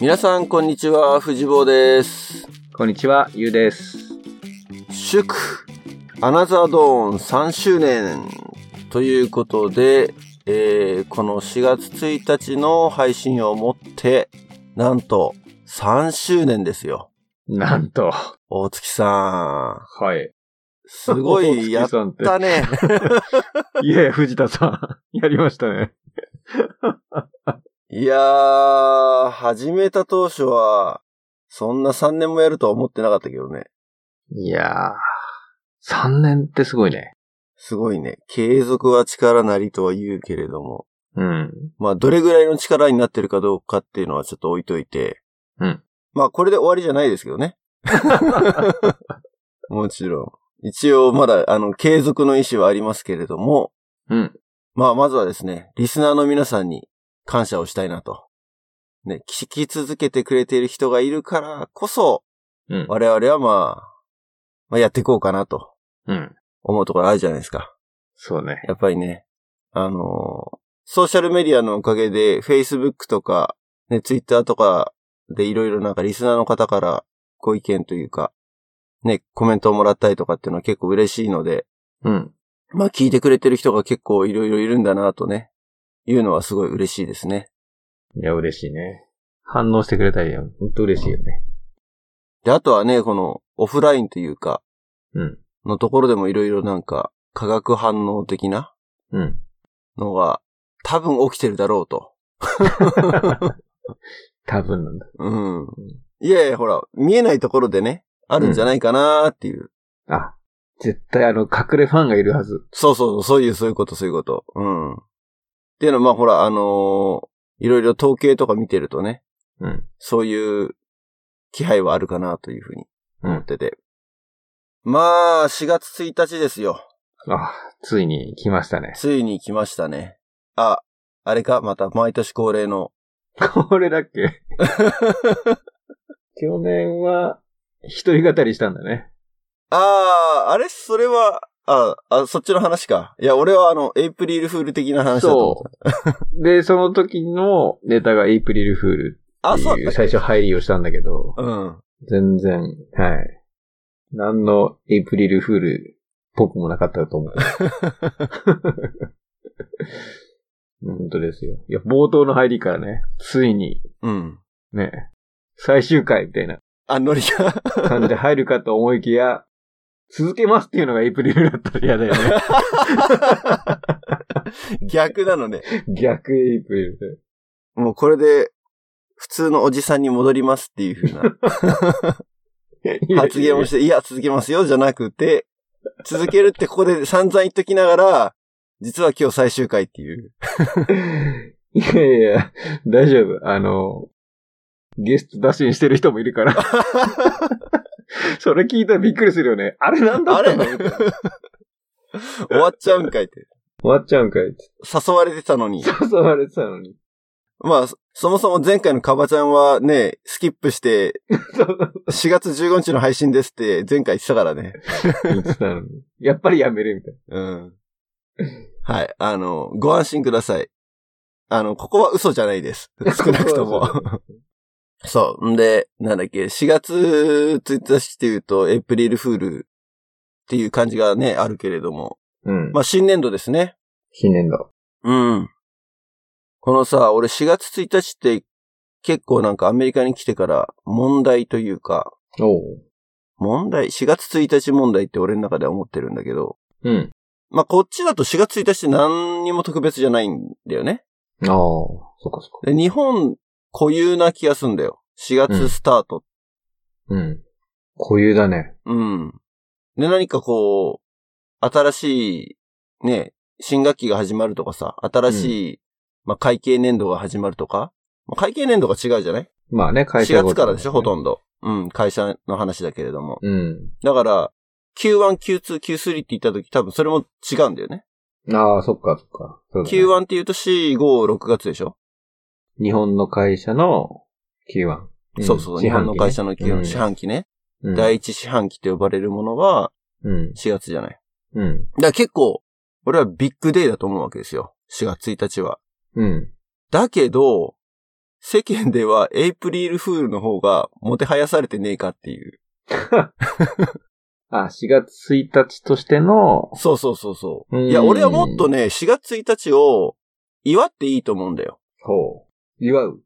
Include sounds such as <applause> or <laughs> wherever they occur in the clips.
皆さん、こんにちは。藤坊です。こんにちは、ゆうです。祝、アナザードーン3周年ということで、えー、この4月1日の配信をもって、なんと3周年ですよ。なんと。大月さはい。ん。すごい、や <laughs> っ大月さんってたね。<laughs> いやいや、藤田さん。やりましたね。いやー、始めた当初は、そんな3年もやるとは思ってなかったけどね。いやー。3年ってすごいね。すごいね。継続は力なりとは言うけれども。うん。まあ、どれぐらいの力になってるかどうかっていうのはちょっと置いといて。うん。まあ、これで終わりじゃないですけどね。<laughs> もちろん。一応、まだ、あの、継続の意思はありますけれども、うん。まあ、まずはですね、リスナーの皆さんに感謝をしたいなと。ね、聞き続けてくれている人がいるからこそ、うん。我々はまあ、まあ、やっていこうかなとうん。思うところあるじゃないですか。そうね。やっぱりね、あのーソーシャルメディアのおかげで、Facebook とか、ね、Twitter とかでいろいろなんかリスナーの方からご意見というか、ね、コメントをもらったりとかっていうのは結構嬉しいので、うん。まあ聞いてくれてる人が結構いろいろいるんだなとね、いうのはすごい嬉しいですね。いや、嬉しいね。反応してくれたり、ほんと嬉しいよね。で、あとはね、このオフラインというか、うん。のところでもいろいろなんか化学反応的なうん。のが多分起きてるだろうと。多分なんだ。うん。いやいや、ほら、見えないところでね、あるんじゃないかなーっていう。あ、絶対あの、隠れファンがいるはず。そうそう、そういう、そういうこと、そういうこと。うん。っていうのは、まあほら、あのーいろいろ統計とか見てるとね、うん。そういう気配はあるかなというふうにうん。思ってて。まあ、4月1日ですよ。あ、ついに来ましたね。ついに来ましたね。あ、あれか？また毎年恒例の。これだっけ？<laughs> 去年は、一人語りしたんだね。ああ、あれ？それは、あ、あ、そっちの話か。いや、俺はあの、エイプリルフール的な話だと思った。で、その時のネタがエイプリルフールあ、ってそういう最初入りをしたんだけど、うん。全然、はい。何のエイプリルフールっぽくもなかったと思う。<laughs> 本当ですよ。いや、冒頭の入りからね、ついに、うん。ね、最終回みたいなあ、ノリが。感じで入るかと思いきや、続けますっていうのがエイプリルだったら嫌だよね。<laughs> 逆なのね。逆エイプリルで。もうこれで、普通のおじさんに戻りますっていう風な <laughs> 発言をして、いや、続けますよ、じゃなくて、続けるってここで散々言っときながら、実は今日最終回っていう。<laughs> いやいや、大丈夫。あの、ゲスト打診してる人もいるから。<laughs> それ聞いたらびっくりするよね。あれなんだったの？終わっちゃうんかいって。終わっちゃうんかいって。誘われてたのに。<laughs> 誘われてたのに。まあ、そそもそも前回のカバちゃんはね、スキップして、4月15日の配信ですって前回言ってたからね。言ってたのに。やっぱりやめるみたいうん。はい。あの、ご安心ください。あの、ここは嘘じゃないです。な。少なくとも。そう。んで、なんだっけ、4月1日っていうと、エイプリルフールっていう感じがね、あるけれども。うん。まあ、新年度ですね。新年度。うん。このさ、俺4月1日って結構なんかアメリカに来てから問題というか、おう。問題 ?4 月1日問題って俺の中では思ってるんだけど、うん。まあ、こっちだと4月1日って何にも特別じゃないんだよね。ああ、そっかそっか。で、日本固有な気がすんだよ。4月スタート。うん。固有だね。うん。で、何かこう、新しい、ね、新学期が始まるとかさ、新しい、まあ、会計年度が始まるとか、まあ、会計年度が違うじゃない？まあね、会 ?4 社ごと月からでしょ、ほとんんど。うん、会社の話だけれども。うん。だから、Q1、Q2、Q3 って言った時多分それも違うんだよね。ああ、そっかそっか。そうだね Q1 って言うと4、5、6月でしょ日本の会社の Q1。んそうそう、日本の会社の Q1、うん四半期ね。うん第一四半期と呼ばれるものはうん。4月じゃない。うん。だから結構、俺はビッグデーだと思うわけですよ。4月1日は。うん。だけど、世間ではエイプリルフールの方がもてはやされてねえかっていう。<laughs> あ、4月1日としての、そうそうそうそう。うんいや、俺はもっとね、4月1日を祝っていいと思うんだよ。ほう。祝う？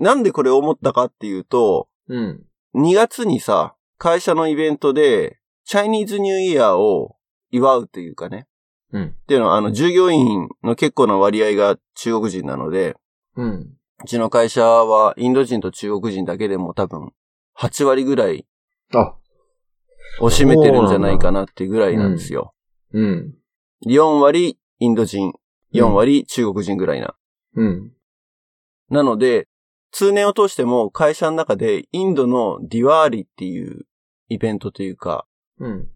なんでこれ思ったかっていうと、うん。2月にさ、会社のイベントで、チャイニーズニューイヤーを祝うっていうかね。うん。っていうのは、あの、従業員の結構な割合が中国人なので、うん。うちの会社はインド人と中国人だけでも多分8割ぐらいあ、を占めてるんじゃないかなっていうぐらいなんですよ。うん。4割インド人、4割中国人ぐらいな。うん。なので、通年を通しても会社の中でインドのディワーリっていうイベントというか、うん。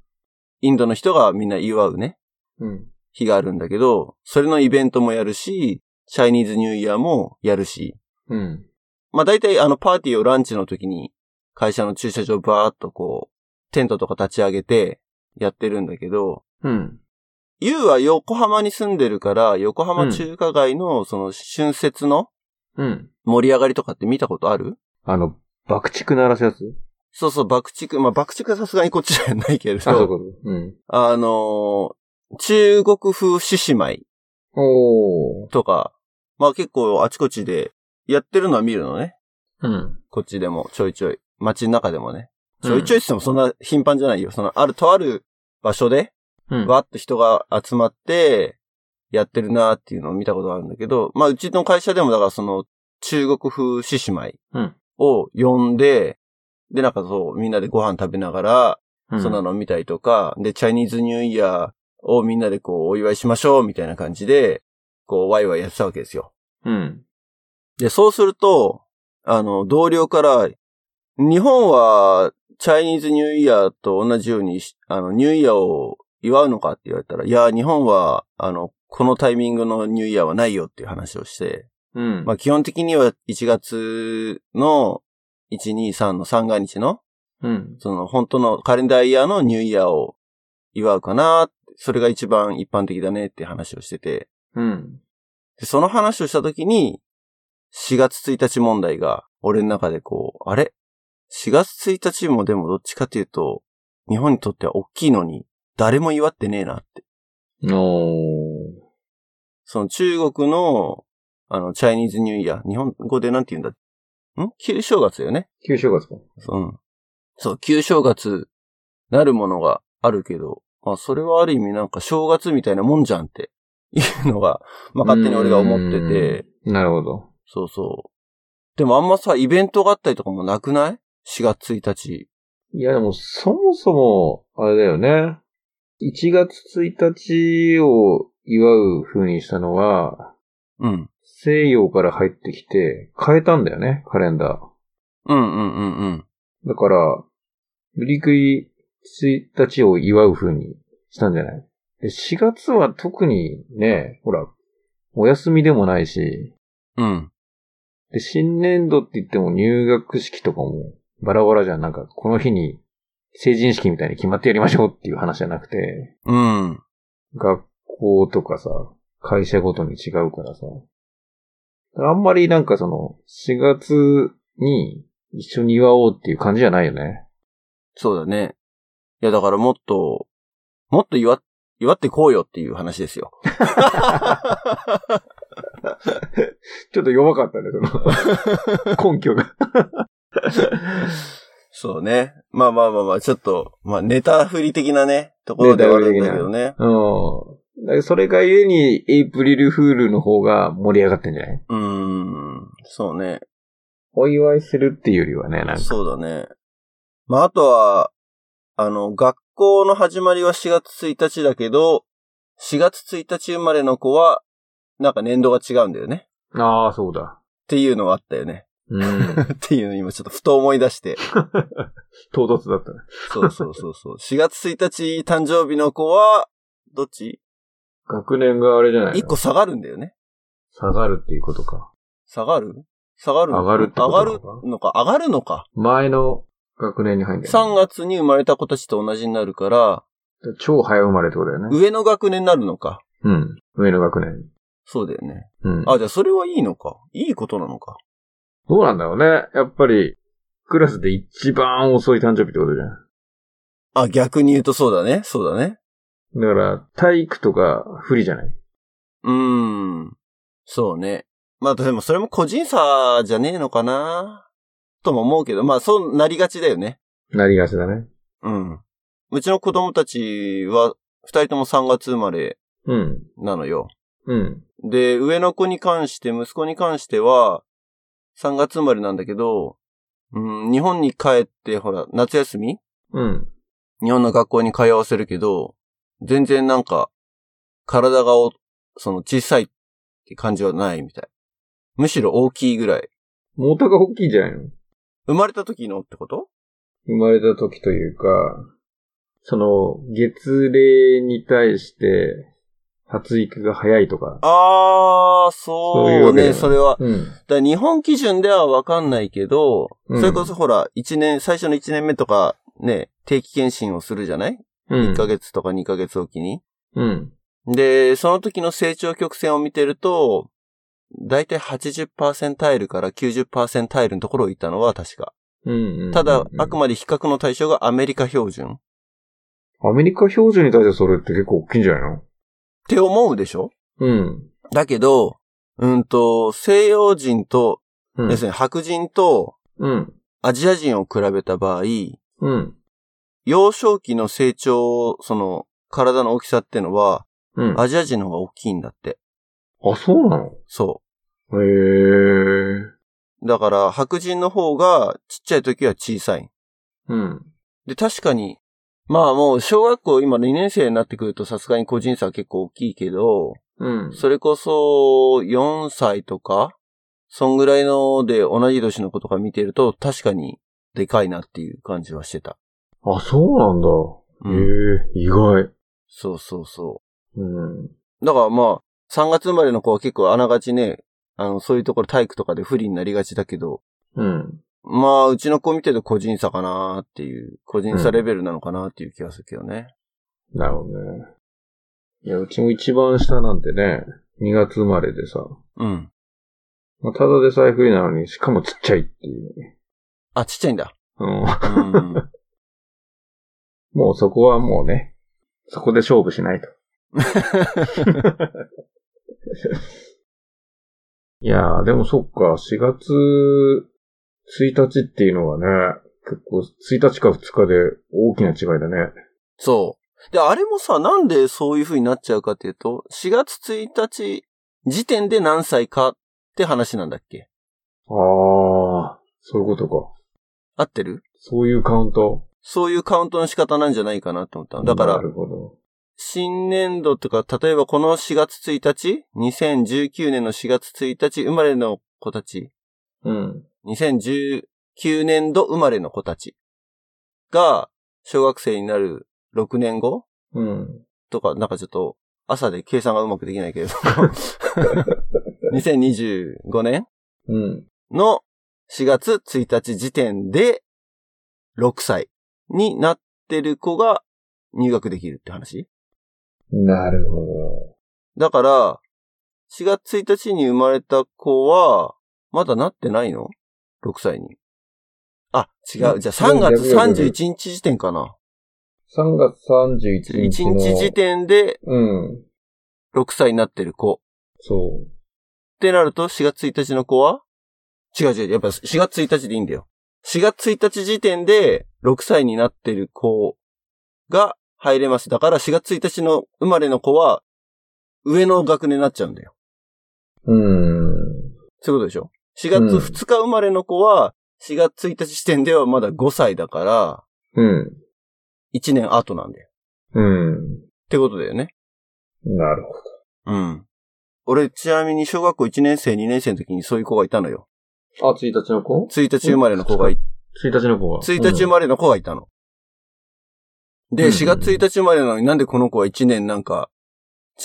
インドの人がみんな祝うね、うん。日があるんだけど、それのイベントもやるし、チャイニーズニューイヤーもやるし、うん。まあ大体あのパーティーをランチの時に会社の駐車場バーっとこう、テントとか立ち上げてやってるんだけど、うん。ユウは横浜に住んでるから、横浜中華街のその春節のうん。盛り上がりとかって見たことある？あの、爆竹鳴らすやつ？そうそう、爆竹。まあ爆竹はさすがにこっちじゃないけれあ、そういうん。あのー中国風獅子舞おー。とか、まあ結構あちこちでやってるのは見るのね。うん。こっちでもちょいちょい。街の中でもね。ちょいちょいって言ってもそんな頻繁じゃないよ。その、ある、とある場所で、うん。わーっと人が集まって、やってるなーっていうのを見たことがあるんだけど、まあうちの会社でもだからその、中国風獅子舞うんを呼んで、でなんかそう、みんなでご飯食べながら、うんそんなの見たりとか、で、チャイニーズニューイヤーをみんなでこう、お祝いしましょうみたいな感じで、こう、ワイワイやってたわけですよ。うん。で、そうすると、あの、同僚から、日本は、チャイニーズニューイヤーと同じようにし、あの、ニューイヤーを祝うのかって言われたら、いや、日本は、あの、このタイミングのニューイヤーはないよっていう話をして、うん。まあ、基本的には1月の1、2、3の三が日の、うん。その、本当のカレンダーイヤーのニューイヤーを祝うかな、それが一番一般的だねって話をしてて、うん。で、その話をしたときに、4月1日問題が、俺の中でこう、あれ ?4 月1日もでもどっちかっていうと、日本にとっては大きいのに、誰も祝ってねえなって。おー。その中国の、あの、チャイニーズニューイヤー、日本語でなんて言うんだ？ん？旧正月だよね。旧正月か。うん。そう、旧正月なるものがあるけど、まあ、それはある意味なんか正月みたいなもんじゃんって、いうのが、まあ、勝手に俺が思ってて、うん。なるほど。そうそう。でもあんまさ、イベントがあったりとかもなくない ?4 月1日。いや、でも、そもそも、あれだよね。1月1日を祝う風にしたのは、うん。西洋から入ってきて、変えたんだよね、カレンダうんうんうんうん。ー。だから、無理くり1日を祝う風にしたんじゃない？で ?4 月は特にね、ほら、お休みでもないし、うん。で、新年度って言っても入学式とかもバラバラじゃん。なんか、この日に成人式みたいに決まってやりましょうっていう話じゃなくて、うん。学校とかさ、会社ごとに違うからさ。あんまりなんかその、4月に一緒に祝おうっていう感じじゃないよね。そうだね。いや、だからもっと、もっと祝っ、祝ってこうよっていう話ですよ。ちょっと弱かったね、その、根拠が。そうね。まあまあまあまあ、ちょっと、まあネタ振り的なね、ところではあるんだけどね。うん。それがゆえに、エイプリルフールの方が盛り上がってんじゃない？うーん。そうね。お祝いするっていうよりはね、なんか。そうだね。まああとは、あの、学校の始まりは4月1日だけど、4月1日生まれの子は、なんか年度が違うんだよね。ああ、そうだ。っていうのがあったよね。うん。<laughs> っていうのを今ちょっとふと思い出して。<laughs> 唐突だったね。そうそうそうそう。4月1日誕生日の子は、どっち？学年があれじゃないの ?1 個下がるんだよね。下がるっていうことか。下がる？下がるの？か上がるってこと上がるなのか？上がるのか？前の学年に入んだよ、3月に生まれた子たちと同じになるから、ね。超早生まれってことだよね。上の学年になるのか？うん。上の学年。そうだよね。うん。あ、じゃあそれはいいのか？いいことなのか？どうなんだろうね。やっぱり、クラスで一番遅い誕生日ってことじゃん。あ、逆に言うとそうだね。そうだね。だから、体育とか不利じゃない？うーん。そうね。まあでもそれも個人差じゃねえのかなとも思うけど、まあそうなりがちだよね。なりがちだね。うん。うちの子供たちは、二人とも3月生まれうん。なのよ。うん。で、上の子に関して、息子に関しては、3月生まれなんだけど、うん、日本に帰って、ほら、夏休みうん。日本の学校に通わせるけど、全然なんか、体がお、その小さいって感じはないみたい。むしろ大きいぐらい。元が大きいじゃないの？生まれた時のってこと？生まれた時というか、その、月齢に対して、発育が早いとか。あー、そうね、それは。うん。だから日本基準ではわかんないけど、うんそれこそほら、一年、最初の1年目とか、ね、定期検診をするじゃない、うん。?1 ヶ月とか2ヶ月おきに。うん。で、その時の成長曲線を見てると、だいたい80%タイルから90%タイルのところをいたのは確か。うんうん。ただ、あうんくまで比較の対象がアメリカ標準。っアメリカ標準に対してそれって結構大きいんじゃないの？て思うでしょ？うん。だけど、うんと、西洋人と、うん。要するに白人とうん。アジア人を比べた場合、うん。幼少期の成長、その、体の大きさってのは、うん。アジア人の方が大きいんだって。あ、そうなの？そへえ。う。だから、白人の方がちっちゃい時は小さい。うん。で、確かに、まあもう小学校今2年生になってくるとさすがに個人差は結構大きいけど、うん。それこそ4歳とか、そんぐらいので同じ年の子とか見てると確かにでかいなっていう感じはしてた。あ、そうなんだ。うんへえ、意外。そうそうそうん。う。だからまあ、3月生まれの子は結構あながちね、あの、そういうところ体育とかで不利になりがちだけど、うん。まあ、うちの子見てると個人差かなっていう、個人差レベルなのかなっていう気がするけどね。なるほどね。いや、うちも一番下なんてね、2月生まれでさ、うん。まあ、ただでさえ不利なのに、しかもちっちゃいっていうね。あ、ちっちゃいんだ。うん。うん。もうそこはもうね、そこで勝負しないと。<laughs> いやー、でもそっか、4月1日っていうのはね、結構1日か2日で大きな違いだね。そう。で、あれもさ、なんでそういう風になっちゃうかっていうと、4月1日時点で何歳かって話なんだっけ？あー、そういうことか。合ってる？そういうカウント？そういうカウントの仕方なんじゃないかなって思ったの。だから。新年度とか、例えばこの4月1日 ?2019 年の4月1日生まれの子たち。うん。2019年度生まれの子たちが、小学生になる6年後うん。とか、なんかちょっと、朝で計算がうまくできないけれど。<laughs> 2025年うん。の4月1日時点で、6歳になってる子が入学できるって話？なるほど。だから、4月1日に生まれた子は、まだなってないの ?6 歳に。あ、違う。じゃあ3月31日時点かな。3月31 1日の。日時点でうん。6歳になってる子。そう。ってなると、4月1日の子は？違う違う。やっぱ4月1日でいいんだよ。4月1日時点で6歳になってる子が入れます。だから4月1日の生まれの子は上の学年になっちゃうんだよ。うーん。そういうことでしょ ?4 月2日生まれの子は4月1日時点ではまだ5歳だからうん。1年後なんだよ。うん。ってことだよね。なるほうん。俺、ちなみに小学校1年生、2年生の時にそういう子がいたのよ。ど。あ、1日の子？1日生まれの子がい ?1 日の子が。1日生まれの子がいたの。で、うん4月1日生まれなのになんでこの子は1年なんか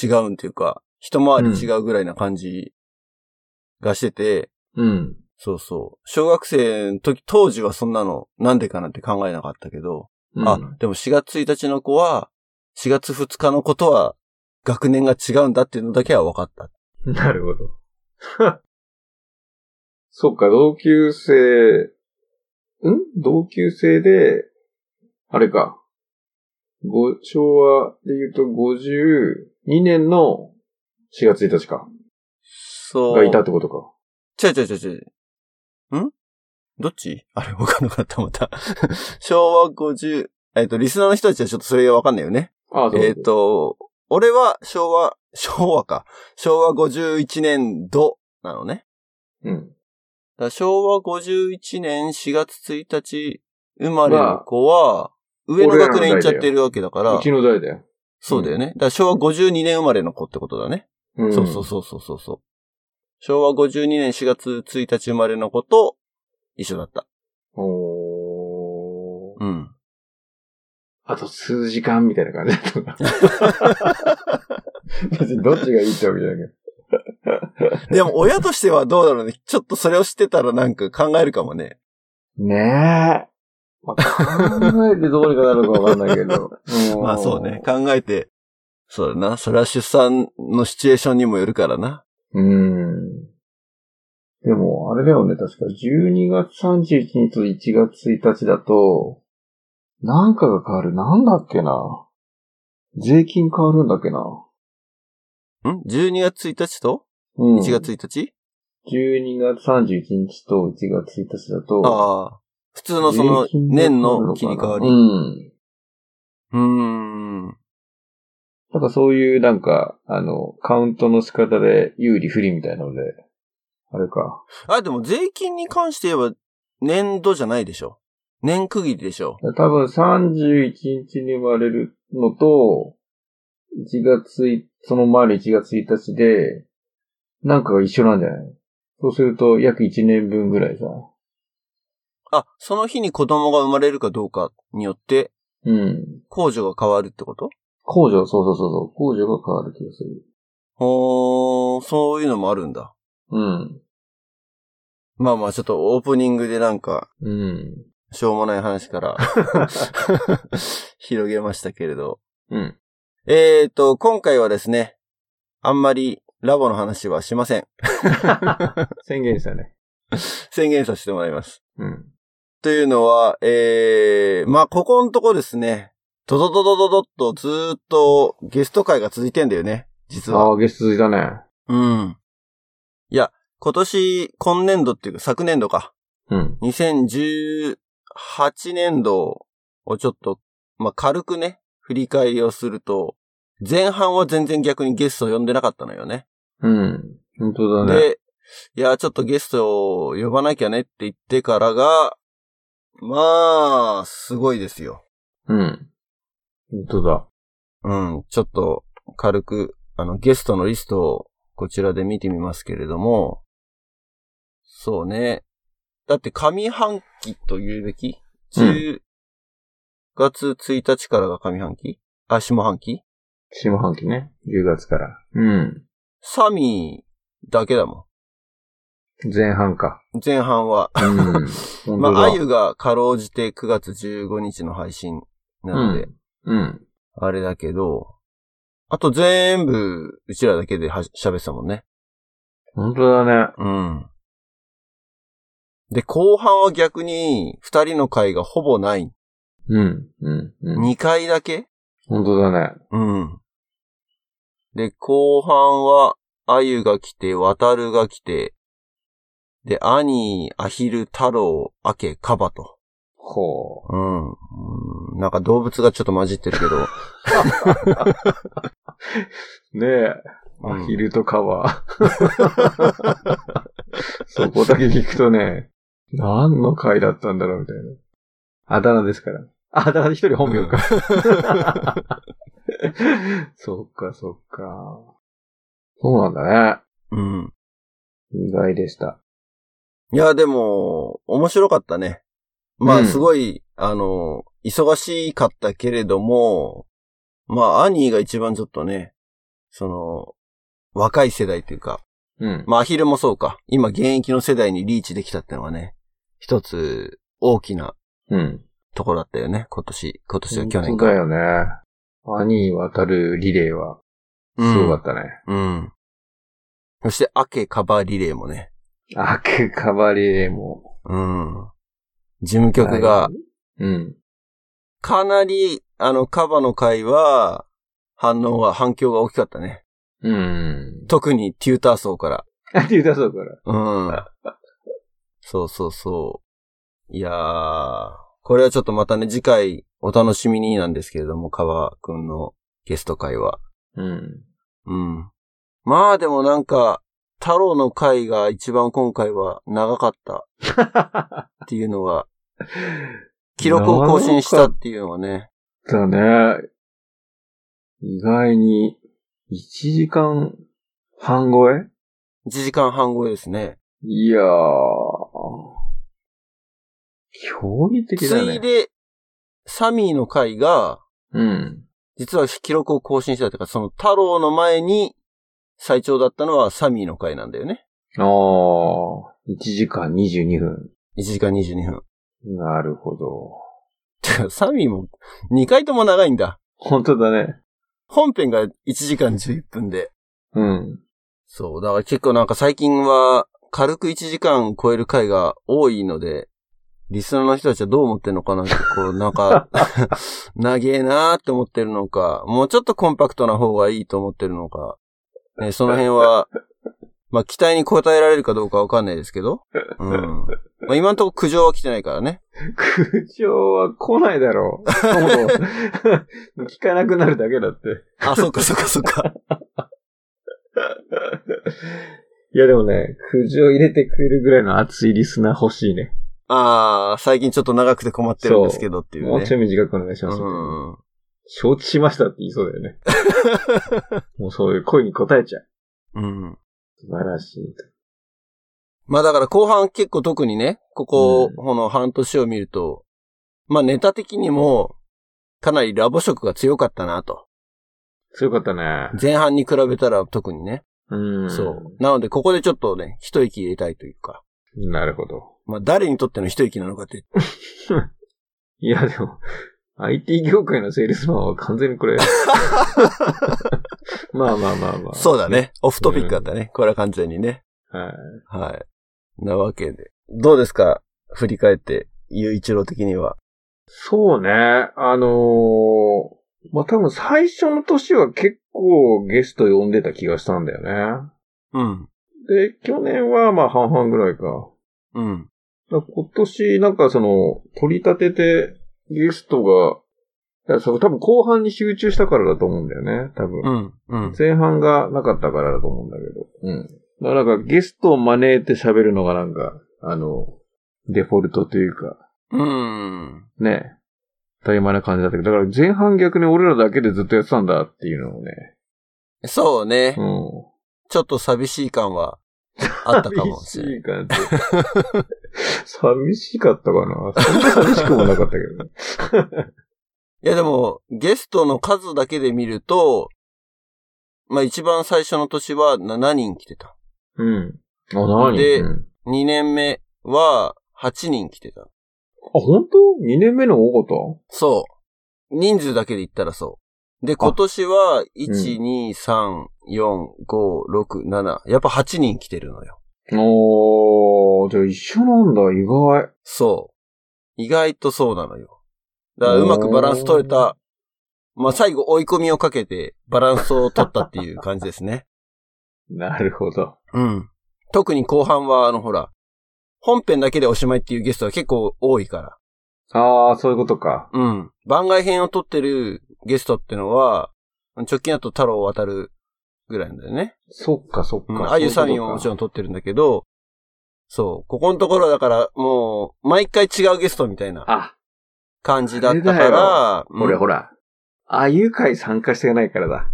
違うんっていうか、一回り違うぐらいな感じがしてて、うん。そうそう。小学生の時、当時はそんなのなんでかなって考えなかったけど、うん。あ、でも4月1日の子は、4月2日の子とは学年が違うんだっていうのだけは分かった。なるほど。<laughs> そっか、同級生、ん？同級生で、あれか。ご昭和で言うと52年の4月1日か。そう。がいたってことか。違う違う違う違う。ん？どっち？あれわかんなかった、また。<laughs> 昭和50、えっ、と、リスナーの人たちはちょっとそれがわかんないよね。ああ、そうえっ、と、俺は昭和、昭和か。昭和51年度なのね。うん。昭和51年4月1日生まれの子は、上の学年行っちゃってるわけだからう、ちの代だよ。そうだよね。だから昭和52年生まれの子ってことだね。うんそうそうそうそうそうそう。昭和52年4月1日生まれの子と一緒だった。おーうん。あと数時間みたいな感じだったか。<laughs> 別にどっちがいいってわけじゃないけ <laughs> でも親としてはどうだろうね。ちょっとそれを知ってたらなんか考えるかもね。ど。ねえ。まあ、考えてどうにかなるかわかんないけど。<laughs> んまあそうね。。考えて。そうだな。それは出産のシチュエーションにもよるからな。うん。でも、あれだよね。確か12月31日と1月1日だと、なんかが変わる。なんだっけな。税金変わるんだっけな。ん ?12 月1日と？うん。1月1日、12月31日と1月1日だと、ああ。普通のその年の切り替わり。うん。うーん。なんかそういうなんか、あの、カウントの仕方で有利不利みたいなので、あれか。あ、でも税金に関して言えば年度じゃないでしょ？年区切りでしょ？多分31日に生まれるのと、1月い、その前の1月1日で、なんかが一緒なんじゃない？そうすると約1年分ぐらいさ。あ、その日に子供が生まれるかどうかによって、うん。控除が変わるってこと？控除、そうそうそうそう、控除が変わる気がする。おー、そういうのもあるんだ。うん。まあまあ、ちょっとオープニングでなんか、うん。しょうもない話から <laughs> 広げましたけれど。うん。えーと、今回はですね、あんまりラボの話はしません。<laughs> 宣言したね。<laughs> 宣言させてもらいます。うん。というのは、えー、まあ、ここのとこですね、ドドドドドドッとずーっとゲスト会が続いてんだよね、実は。ああ、ゲスト続いたね。うん。いや、今年、今年度っていうか昨年度か。うん。2018年度をちょっと、まあ、軽くね、振り返りをすると、前半は全然逆にゲストを呼んでなかったのよね。うん。本当だね。で、いや、ちょっとゲストを呼ばなきゃねって言ってからが、まあ、すごいですよ。うん。本当だ。うん、ちょっと軽く、あの、ゲストのリストをこちらで見てみますけれども、そうね。だって上半期と言うべき？うん ?10 月1日からが上半期？あ、下半期？下半期ね。10月から。うん。サミーだけだも前半か。ん。前半は。うん。<laughs> 本当だ。まあ、あゆがかろうじて9月15日の配信なので、うん。あれだけど、あと全部、うちらだけでは喋ってたもんね。本当だね。うん。で、後半は逆に、二人の回がほぼない。うん。うん。うん。二回だけ本当だね。うん。で、後半は、あゆが来て、わたるが来て、で、兄、アヒル、太郎、アケ、カバと。ほうん。うんなんか動物がちょっと混じってるけど。う。<laughs> ねえ。うんアヒルとカバー。<laughs> そこだけ聞くとね、何の回だったんだろうみたいな。あだ名ですから。ああだ名で一人本名か。<laughs> そっか、そっか。そうなんだうん。ね。意外でした。いや、でも、面白かったね。まあ、うんすごい、あの、忙しかったけれども、まあ、アニーが一番ちょっとね、その、若い世代というか、うん。まあ、アヒルもそうか。今、現役の世代にリーチできたってのはね、一つ、大きなうん。ところだったよね。今年、今年は去年本当だか。よね。兄渡るリレーは、すごかったね。うん。そして、アケカバリレーもね。アクカバリエも。うん。事務局が、うん。かなり、あの、カバの回は、反応が、反響が大きかったね。うん。特にテューター層から。あ、って言ったそうから。うん。そうそうそう。いやー、これはちょっとまたね、次回お楽しみになんですけれども、カバくんのゲスト会は。うん。うん。まあでもなんか、太郎の回が一番今回は長かった <laughs> っていうのが、記録を更新したっていうのはね。だね。意外に、1時間半超え？1時間半超えですね。いやー。驚異的つだね。いで、サミーの回が、うん。実は記録を更新したというか、その太郎の前に最長だったのはサミーの回なんだよね。あー。1時間22分。1時間22分。なるほど。てか、サミーも2回とも長いんだ。本当だね。本編が1時間11分で。うん。そう。だから結構なんか最近は軽く1時間超える回が多いので、リスナーの人たちはどう思ってんのかなって、こう、なんか、<laughs> 長えなーって思ってるのか、もうちょっとコンパクトな方がいいと思ってるのか、ね、その辺は、<laughs> まあ、期待に応えられるかどうかわかんないですけど、うん。まあ、今んとこ苦情は来てないからね。苦情は来ないだろう。<laughs> 聞かなくなるだけだって。あ、そっかそっかそっか。いやでもね、苦情入れてくれるぐらいの熱いリスナー欲しいね。あー、最近ちょっと長くて困ってるんですけどっていうね。もうちょい短くお願いします。うん。承知しましたって言いそうだよね。<laughs> もうそういう声に応えちゃう。うん。素晴らしい。まあだから後半結構特にね、ここ、うんこの半年を見ると、まあネタ的にも、かなりラボ色が強かったなと。強かったね。前半に比べたら特にね。うん。そう。なのでここでちょっとね、一息入れたいというか。なるほど。まあ誰にとっての一息なのかって。<laughs> いやでも、IT 業界のセールスマンは完全にこれ。<laughs> まあまあまあまあ。そうだ。ね。オフトピックだったね。これは完全にね。はい。はい。なわけで。どうですか？振り返って、ゆういちろう的には。そうね。あのーまあ多分最初の年は結構ゲスト呼んでた気がしたんだよね。うん。で、去年はまあ半々ぐらいか。うん。今年なんかその、取り立ててゲストが、多分後半に集中したからだと思うんだよね。多分。うん。うん。前半がなかったからだと思うんだけど。うん。だからなんかゲストを招いて喋るのがなんか、あの、デフォルトというか、うん。ね。当たり前な感じだったけど、だから前半逆に俺らだけでずっとやってたんだっていうのをね。そうね。うん。ちょっと寂しい感はあったかもしれない。寂しい感じ。寂しかったかなそんな寂しくもなかったけどね。<laughs> いやでも、ゲストの数だけで見ると、まあ一番最初の年は7人来てた？うん。あ、何でうん2年目は8人来てた。あ、本当 ?2 年目の多かっそう。人数だけで言ったらそう。で、今年は、1、2、3、4、5、6、7。やっぱ8人来てるのよ。たおー、じゃあ一緒なんだ、意外。そう。意外とそうなのよ。だからうまくバランス取れた。まあ最後追い込みをかけてバランスを取ったっていう感じですね。<laughs> なるほど。うん。特に後半はあのほら、本編だけでおしまいっていうゲストが結構多いから。あー、そういうことか。うん。番外編を撮ってるゲストってのは、直近だと太郎渡るぐらいなんだよね。そっか、そっか。うん。あゆさんをもちろん撮ってるんだけど、そう。ここのところだから、もう、毎回違うゲストみたいなあ、感じだったから、うんほらほら。あゆ会参加してないからだ。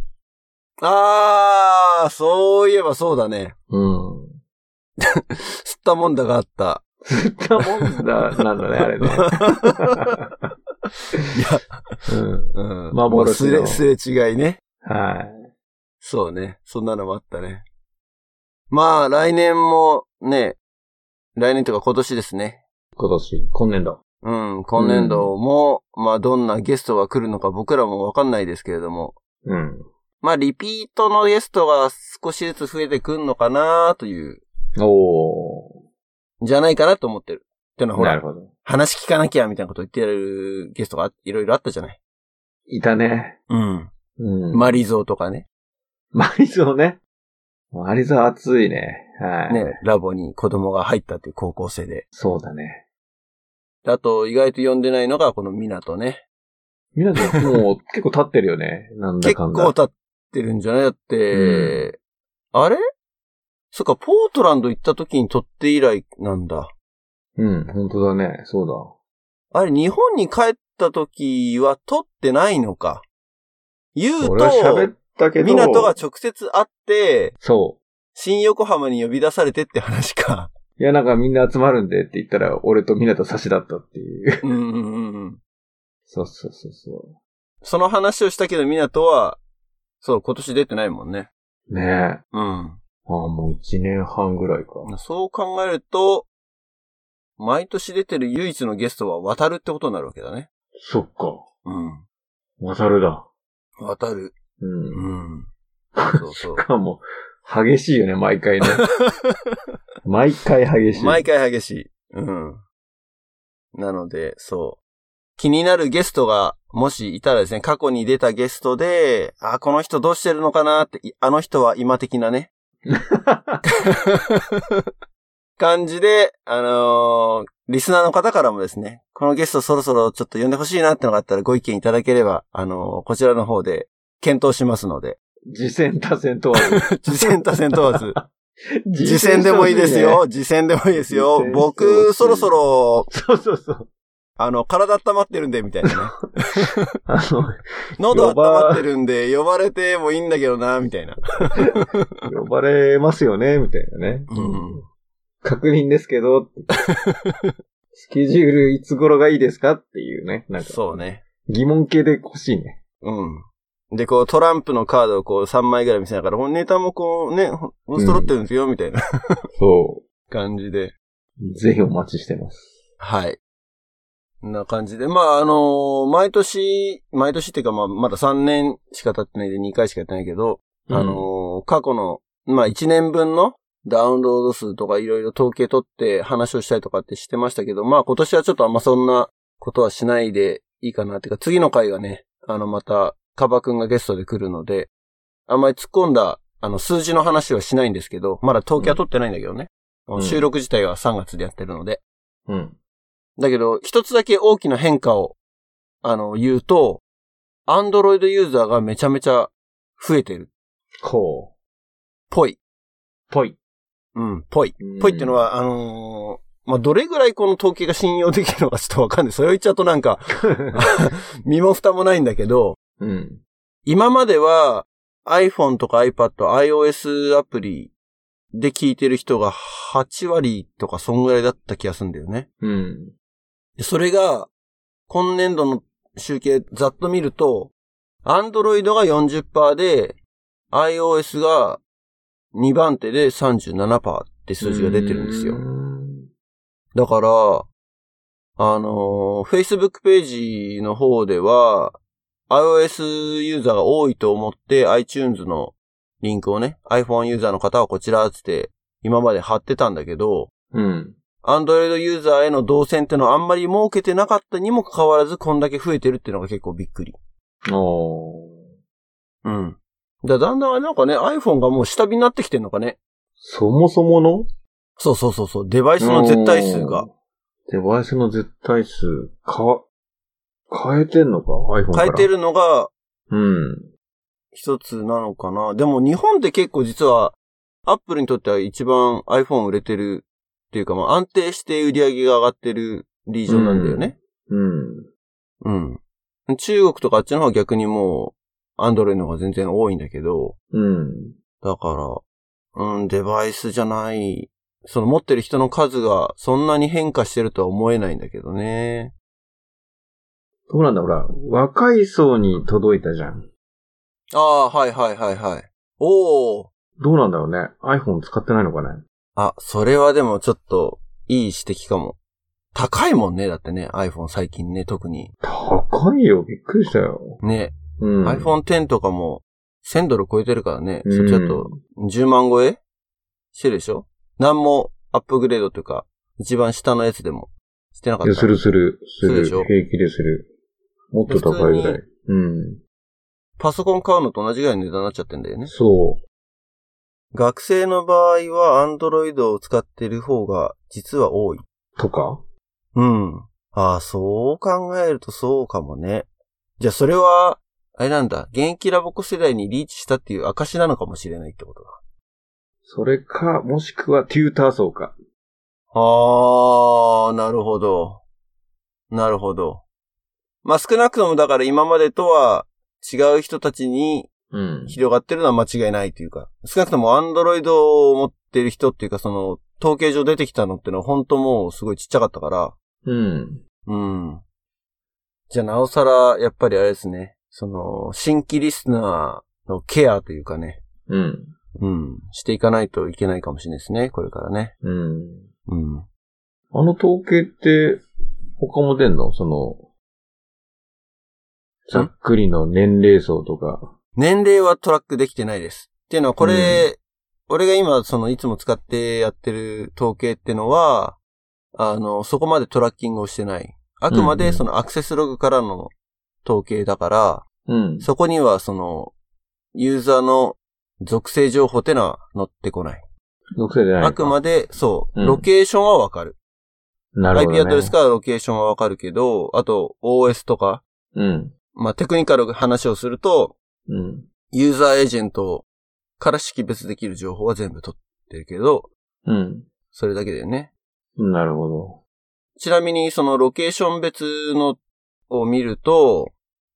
あー、そういえばそうだね。うん。<laughs> 吸ったもんだがあった。吸ったもんだ、なんだね、あれね。<laughs> いや、うん。うん。幻のもうすれ、すれ違いね。はい。そうね。そんなのもあったね。まあ、来年もね、来年というか今年ですね。今年、今年度。うん、今年度も、まあ、どんなゲストが来るのか僕らもわかんないですけれども、うん。まあ、リピートのゲストが少しずつ増えてくんのかなというおじゃないかなと思ってる。ってのはー。ほら、なるほど。話聞かなきゃみたいなこと言ってやるゲストがいろいろあったじゃない。いたね。うん。うん。マリゾーとかね。マリゾね。マリゾ熱いね。はい。ね、ラボに子供が入ったっていう高校生で。そうだね。あと、意外と呼んでないのがこの港ね。みなさん、もう結構経ってるよね。<laughs> なんだ結かんだ。構経ってるんじゃない？だって、あれ？そっか、ポートランド行った時に撮って以来なんだ。うん、本当だね。そうあれ、日本に帰った時は撮ってないのか。言だ。う俺は喋っと、たけど。港が直接会って、そ新横浜に呼び出されてって話か。う。いや、なんかみんな集まるんでって言ったら、俺と港差しだったっていう。うんうんうんうん。そうそうそうそその話をしたけど、港は、そう、今年出てないもんね。う。ねえ。あうん。あ、もう一年半ぐらいか。そう考えると、毎年出てる唯一のゲストは渡るってことになるわけだね。そっか。うん。渡るだ。渡る。う。うんん。そうそう。かも、激しいよね、毎回ね。<laughs> 毎回激しい。毎回激しい。うん。なので、そう。気になるゲストが、もしいたらですね、過去に出たゲストで、あ、この人どうしてるのかなって、いあの人は今的なね、<laughs> 感じで、あのーリスナーの方からもですね、このゲストそろそろちょっと呼んでほしいなってのがあったらご意見いただければ、あのーこちらの方で検討しますので、次戦多戦問わず。<laughs> 次戦多戦問わず、<laughs> 次戦でもいいですよ。次戦でもいいですよ。僕、そろそろ、そうそうそう。あの、体温まってるんで、みたいなね。<laughs> あの、喉温まってるんで、呼ばれてもいいんだけどな、みたいな。呼ばれますよね、みたいなね。うん。確認ですけど、スケジュールいつ頃がいいですか？っていうね。なんか、そうね。疑問系で欲しいね。うん。で、こう、トランプのカードをこう、3枚ぐらい見せながら、ネタもこう、ね、揃ってるんですよ、みたいな <laughs> そ感じで。う。ぜひお待ちしてます。はい。な感じで。まあ、あのー毎年、毎年っていうか、まあ、まだ3年しか経ってないで2回しかやってないけど、あのー過去の、まあ1年分のダウンロード数とかいろいろ統計取って話をしたりとかってしてましたけど、まあ今年はちょっとあんまそんなことはしないでいいかなっていうか、次の回がね、あのまた、カバくんがゲストで来るので、あんまり突っ込んだ、あの数字の話はしないんですけど、まだ統計は取ってないんだけどね。うん収録自体は3月でやってるので。うん。だけど、一つだけ大きな変化を、あの、言うと、アンドロイドユーザーがめちゃめちゃ増えてる。こう。ぽい。ぽい。うん、ぽいうん。ぽいっていうのは、あのーまあ、どれぐらいこの統計が信用できるのかちょっとわかんない。それを言っちゃうとなんか、<laughs> 身も蓋もないんだけど、うん。今までは iPhone とか iPad、iOS アプリで聞いてる人が8割とかそんぐらいだった気がするんだよね。うん。でそれが、今年度の集計ざっと見ると、Android が40%で、iOS が2番手で37%って数字が出てるんですよう。んだから、あのー Facebook ページの方では、iOS ユーザーが多いと思って iTunes のリンクをね、iPhone ユーザーの方はこちらって今まで貼ってたんだけど、うん。Android ユーザーへの動線ってのはあんまり設けてなかったにもかかわらずこんだけ増えてるっていうのが結構びっくり。おー。うん。だだんだんなんかね、iPhone がもう下火になってきてんのかね。そもそもの？そうそうそうそう、デバイスの絶対数が。。デバイスの絶対数、か、変えてんのか ?iPhone から。変えて。るのがうん。一つなのかな。でも日本って結構実は、アップルにとっては一番 iPhone 売れてるっていうか、まあ安定して売り上げが上がってるリージョンなんだよね。うん。うん。中国とかあっちの方は逆にもう、アンドロイドの方が全然多いんだけど、うん。だから、うん、デバイスじゃない、その持ってる人の数がそんなに変化してるとは思えないんだけどね。どうなんだほら、若い層に届いたじゃん。ああ、はいはいはいはい。おお。どうなんだろうね ?iPhone 使ってないのかねあ、それはでもちょっと、いい指摘かも。高いもんね、だってね、iPhone 最近ね、特に。高いよ。びっくりしたよ。ね、うん。iPhone X とかも1000ドル超えてるからね、うんそっちだと10万超えしてるでしょ？何もアップグレードというか、一番下のやつでもしてなかった。するする、する。するでしょ？平気でする。もっと高いぐらい。うん。パソコン買うのと同じぐらいの値段になっちゃってんだよね。そ学生の場合は Android を使ってる方が実は多い。う。とか？うん。ああ、そう考えるとそうかもね。じゃあそれは、あれなんだ、現役ラボコ世代にリーチしたっていう証なのかもしれないってことだ。それか、もしくはテューター層か。ああ、なるほど。なるほど。まあ、少なくともだから今までとは違う人たちにうん。広がってるのは間違いないというか、少なくともアンドロイドを持ってる人っていうか、その、統計上出てきたのってのは本当もうすごいちっちゃかったから、うん。うん。じゃあなおさら、やっぱりあれですね、その、新規リスナーのケアというかね、うん。うん、していかないといけないかもしれないですね、これからね。うん。うん。あの統計って、他も出んの？その、ざっくりの年齢層とか。年齢はトラックできてないです。っていうのは、これ、俺が今、その、いつも使ってやってる統計ってのは、あの、そこまでトラッキングをしてない。あくまで、うんうんその、アクセスログからの統計だから、うん。そこには、その、ユーザーの属性情報ってのは載ってこない。属性じゃないか。あくまで、そう、うんロケーションはわかる。なるほど、ね。IP アドレスからロケーションはわかるけど、あと OS とか、うん。まあテクニカル話をすると、うん。ユーザーエージェントから識別できる情報は全部取ってるけど、うん。それだけだよね。なるほど。ちなみにそのロケーション別のを見ると、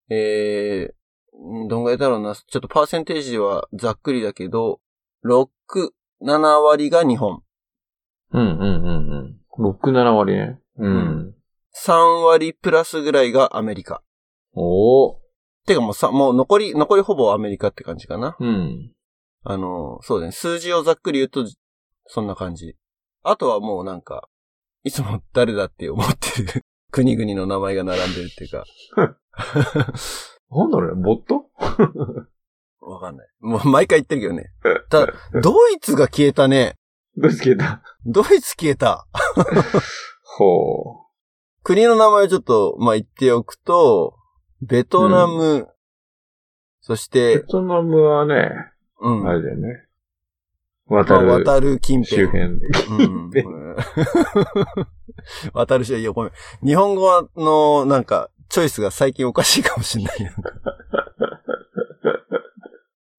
えー、んどんぐらいだろうな。ちょっとパーセンテージはざっくりだけど、6、7割が日本。うんうんうんうん。6、7割ね。うん。3割プラスぐらいがアメリカ。おー。てかもうさ、もう残り、残りほぼアメリカって感じかな。うん。あの、そうだね。数字をざっくり言うと、そんな感じ。あとはもうなんか、いつも誰だって思ってる <laughs> 国々の名前が並んでるっていうか、<laughs> なんだろうね、ボット？<laughs> わかんない。もう毎回言ってるけどね。ただ、ドイツが消えたね。どうしてた？ドイツ消えた。ほ国の名前をちょっと、まあ、言っておくと、ベトナム、そしう。ベて、トナムはね、うん。あれだよね。まあ渡る渡る近辺。周辺で。うん近 <laughs> 渡るし、いや、ごめん。日本語の、なんか、チョイスが最近おかしいかもしれないよ。<laughs>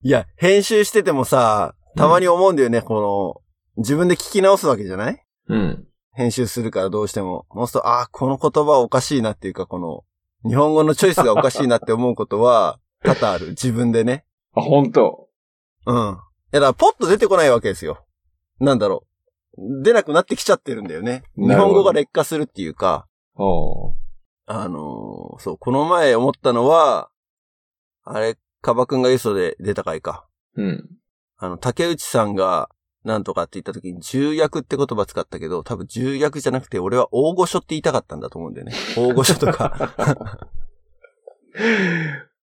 いや、編集しててもさ、たまに思うんだよね、この、自分で聞き直すわけじゃない？うん。編集するからどうしても。もうすると、ああ、この言葉おかしいなっていうか、この、日本語のチョイスがおかしいなって思うことは、<laughs> 多々ある。自分でね。あ、本当うん。いや、だから、ポッと出てこないわけですよ。なんだろう。出なくなってきちゃってるんだよね。日本語が劣化するっていうか、おーあのーそう、この前思ったのは、あれ、カバくんが嘘で出た回か。うん。あの、竹内さんが、なんとかって言った時に、重役って言葉使ったけど、多分重役じゃなくて、俺は大御所って言いたかったんだと思うんだよね。大御所とか。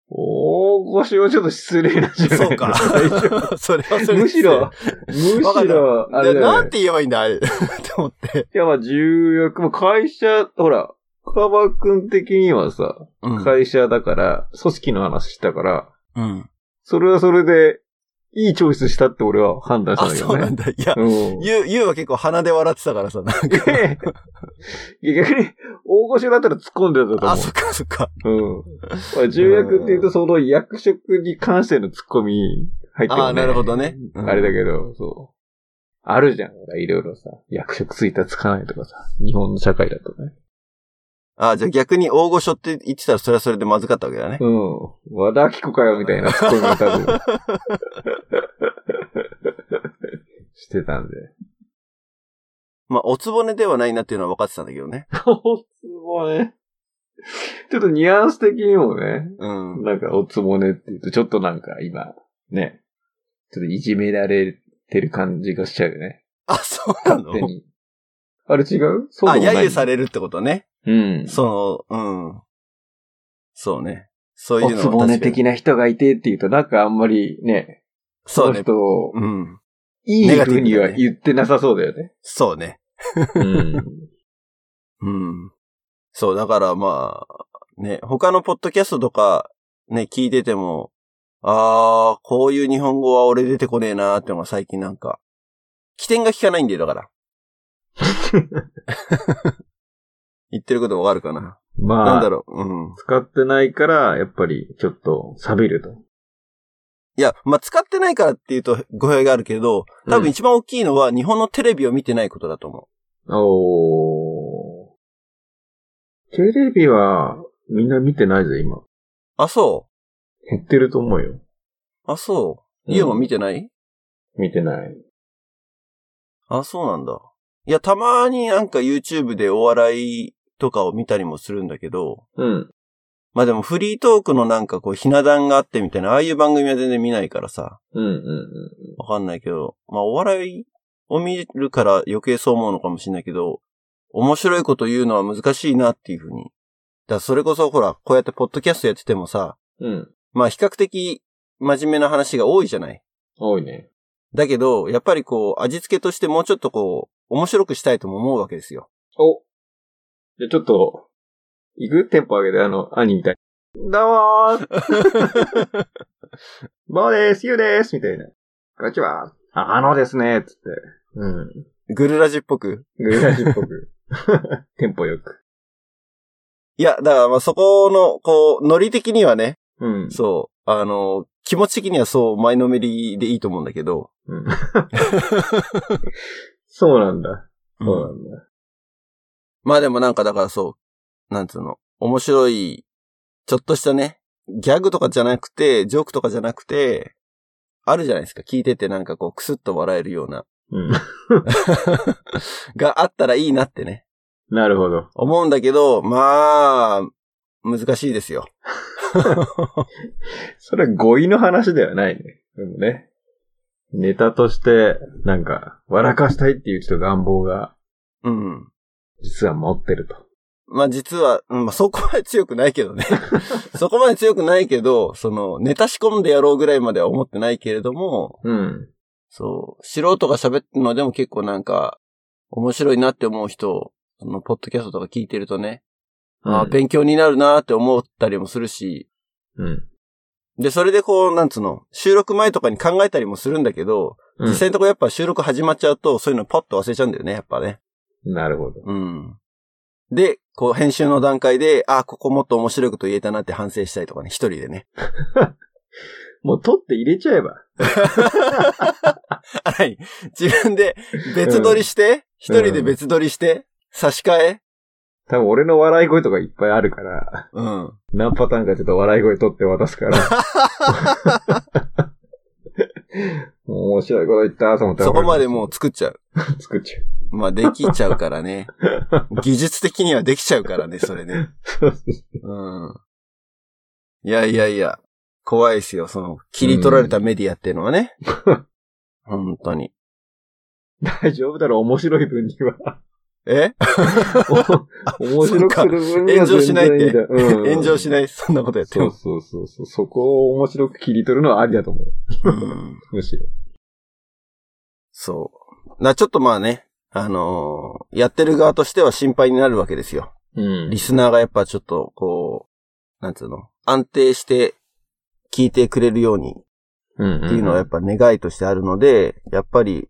大御所はちょっと失礼なんじゃないそうか。それはそれでむしろ、むしろ、あれだよねでなんて言えばいいんだ、あれ。って思って。いや、まあ、重役、も会社、ほら、カバ君的にはさ、うん。会社だから、組織の話したから、うん。それはそれで、いいチョイスしたって俺は判断したあ、んだけどね。そうなんだ。いや、うん。ゆう、ゆうは結構鼻で笑ってたからさ、なんか。<laughs> いや逆に、大御所だったら突っ込んでたと思う。あ、そっかそっか。うん。まあ重役って言うと、その役職に関しての突っ込み入ってる、ね。あなるほどねうんあれだけど、そう。あるじゃん。いろいろさ。役職ついたつかないとかさ。日本の社会だとね。あ、じゃあ逆に大御所って言ってたらそれはそれでまずかったわけだね。うん。和田アキ子かよ、みたいなツッコミが多分。<laughs> してたんで。まあ、おつぼねではないなっていうのは分かってたんだけどね。<laughs> おつぼね。ちょっとニュアンス的にもね、うん。なんかおつぼねって言うと、ちょっとなんか今、ね、ちょっといじめられてる感じがしちゃうよね。あ、そうなの？勝手に。あれ違う？そうあ、揶揄されるってことね。うん。その、うん。そうね。そういうのおつぼね的な人がいてって言うと、なんかあんまりね、そうね。の人をうん。いいネガティブだね風には言ってなさそうだよね。そうね。うん。うん。そう、だからまあ、ね、他のポッドキャストとか、ね、聞いてても、あー、こういう日本語は俺出てこねえなーってのが最近なんか、起点が効かないんだよ、だから。<laughs> 言ってることわかるかな、まあ、なんだろう、うん。使ってないから、やっぱりちょっと錆びると。いや、まあ、使ってないからっていうと語弊があるけど、多分一番大きいのは日本のテレビを見てないことだと思おー。テレビはみんな見てないぜ、今。う。あ、そ減ってると思うよ。う。あ、そう？うんユウも見てない、見てない。あ、そうなんだ。いや、たまになんか YouTube でお笑いとかを見たりもするんだけど、うん。まあでもフリートークのなんかこうひな壇があってみたいな、ああいう番組は全然見ないからさ、うんうんうん。わかんないけど、まあお笑いを見るから余計そう思うのかもしれないけど、面白いこと言うのは難しいなっていうふうに。だからそれこそほら、こうやってポッドキャストやっててもさ、うん。まあ比較的真面目な話が多いじゃない。多いね。だけど、やっぱりこう、味付けとしてもうちょっとこう、面白くしたいとも思うわけですよ。お。じゃあちょっと、行く？テンポ上げて、あの、兄みたい。どうもー <laughs> ボーですゆうですみたいな。こんにちは。ああのですねつって。うん。グルラジっぽく？グラジっぽく。<laughs> テンポよく。いや、だからまあそこの、こう、ノリ的にはね、うん。そう、あの、気持ち的にはそう、前のめりでいいと思うんだけど、うん。<laughs> そうなんだ。そうなうんんだ。まあでもなんかだからそう、なんつうの、面白い、ちょっとしたね、ギャグとかじゃなくて、ジョークとかじゃなくて、あるじゃないですか。聞いててなんかこう、くすっと笑えるような、うん。<laughs> があったらいいなってね、なるほど。思うんだけど、まあ、難しいですよ。<laughs> それは語彙の話ではないね。でもね。ネタとして、なんか、笑かしたいっていうちょっと願望が、うん。実は持ってると。まあ実は、うんまあそこまで強くないけどね。<laughs> そこまで強くないけど、その、ネタ仕込んでやろうぐらいまでは思ってないけれども、うん。そう、素人が喋ってるのでも結構なんか、面白いなって思う人、その、ポッドキャストとか聞いてるとね、ああ、勉強になるなって思ったりもするし、うん。で、それでこう、なんつうの、収録前とかに考えたりもするんだけど、うん実際のところやっぱ収録始まっちゃうと、そういうのパッと忘れちゃうんだよね、やっぱね。なるほど。うん。で、こう、編集の段階で、あ、ここもっと面白いこと言えたなって反省したりとかね、一人でね。<laughs> もう取って入れちゃえば。<laughs> あ、何自分で別撮りして、一、人で別撮りして、差し替え多分俺の笑い声とかいっぱいあるから、うん。何パターンかちょっと笑い声取って渡すから。<laughs> <laughs> 面白いこと言ったと思ったら。そこまでもう作っちゃう。う <laughs> 作っちゃう。まあ、できちゃうからね。<laughs> 技術的にはできちゃうからね、それね。うん。いやいやいや、怖いですよ、その、切り取られたメディアっていうのはね。本当に。大丈夫だろう、面白い分には。え？<laughs> お面白くする分には炎上しないってうん炎上しない、そんなことやっても。そうそうそうそう。そこを面白く切り取るのはありだと思う。うんむしろ。そう。な、ちょっとまあね、あのーやってる側としては心配になるわけですよ。うんリスナーがやっぱちょっと、こう、なんつうの、安定して聞いてくれるようにうん。っていうのはやっぱ願いとしてあるので、やっぱり、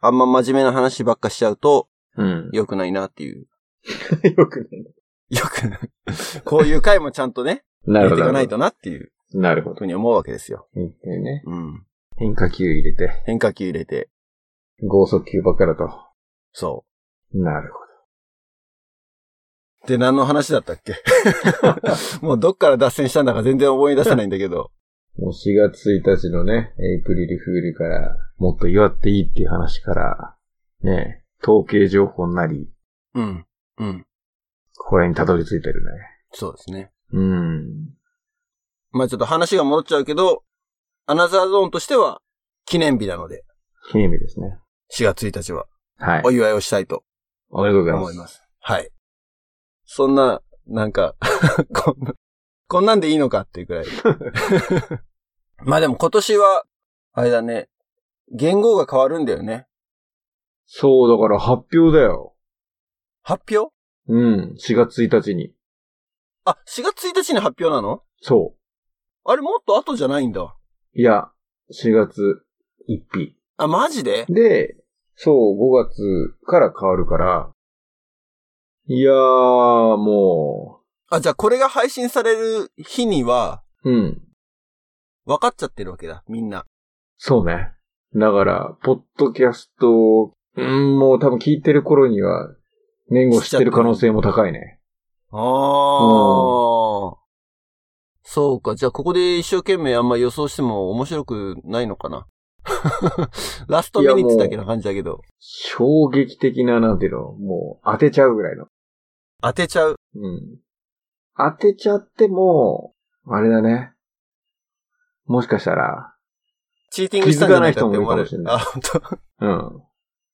あんま真面目な話ばっかしちゃうとうん。良くないなっていう。<laughs> よくない。良くない。<laughs> こういう回もちゃんとね、なるほど。入れていかないとなっていうなるほど。ふうに思うわけですよ。いいね。うん。変化球入れて、変化球入れて、剛速球ばっかだと。そなるほう。で、何の話だったっけ？<laughs> もうどっから脱線したんだか全然思い出せないんだけど。ど。もう4月1日のね、エイプリルフールから、もっと祝っていいっていう話から、ね、統計情報なり、うん。うん。ここら辺にたどり着いてるね。そうですね。うん。まあちょっと話が戻っちゃうけど、アナザーゾーンとしては記念日なので、記念日ですね。4月1日ははいお。祝いをしたいとおめでとうございます。思います。はい。そんな、なんか <laughs> こんな、こんなんでいいのかっていうくらい。<laughs> まあでも今年は、あれだね、言語が変わるんだよね。そう、だから発表だよ。発表？うん。4月1日に。あ、4月1日に発表なの？そあれもっと後じゃないんだ。う。いや、4月1日。あ、マジで？で、そう、5月から変わるから。いやー、もあ、じゃあこれが配信される日には、う、うん。分かっちゃってるわけだ、みんな。そうね。だから、ポッドキャストを、うん、もう多分聞いてる頃には、年号知ってる可能性も高いね。ああ、そうか。じゃあここで一生懸命あんま予想しても面白くないのかな。<laughs> ラストミニッツだけな感じだけど。衝撃的な、なんていうの、もう当てちゃうぐらいの。当てちゃう？うん。当てちゃっても、あれだね。もしかしたら、チーティングしたんじゃないかって思われる。気づかないあ、本当。うん。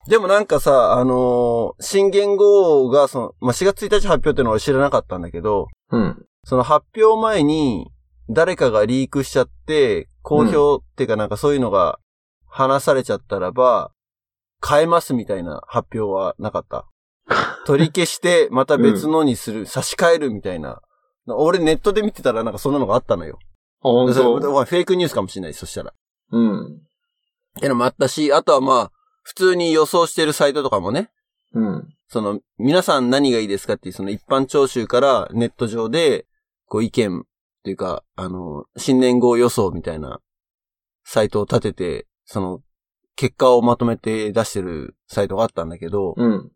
でもなんかさ、あのー新言語が、その、まあ、4月1日発表っていうのは知らなかったんだけど、うん。その発表前に、誰かがリークしちゃって、公表っていうかなんかそういうのが話されちゃったらば、変えますみたいな発表はなかった。<laughs> 取り消して、また別のにする、差し替えるみたいな。俺ネットで見てたらなんかそんなのがあったのよ。あ、本当？フェイクニュースかもしれない、そしたら。うん。ってのもあったし、あとはまあ、普通に予想してるサイトとかもね、うん。その、皆さん何がいいですかっていうその一般聴衆からネット上で、こう意見っていうか、あの、新年号予想みたいなサイトを立てて、その、結果をまとめて出してるサイトがあったんだけど、うん。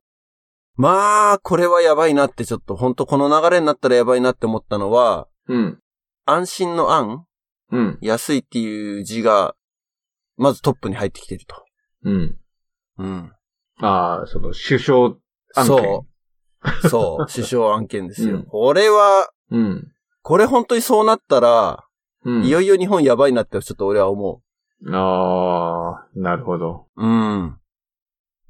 まあ、これはやばいなってちょっと、本当この流れになったらやばいなって思ったのは、うん。安心の安うん。安いっていう字が、まずトップに入ってきてると。うん。うん。ああ、その、首相案件。そう。そう。<laughs> 首相案件ですよ。うんこれは、う。うん。これ本当にそうなったら、うん。いよいよ日本やばいなってちょっと俺は思ああ、なるほど。う。うん。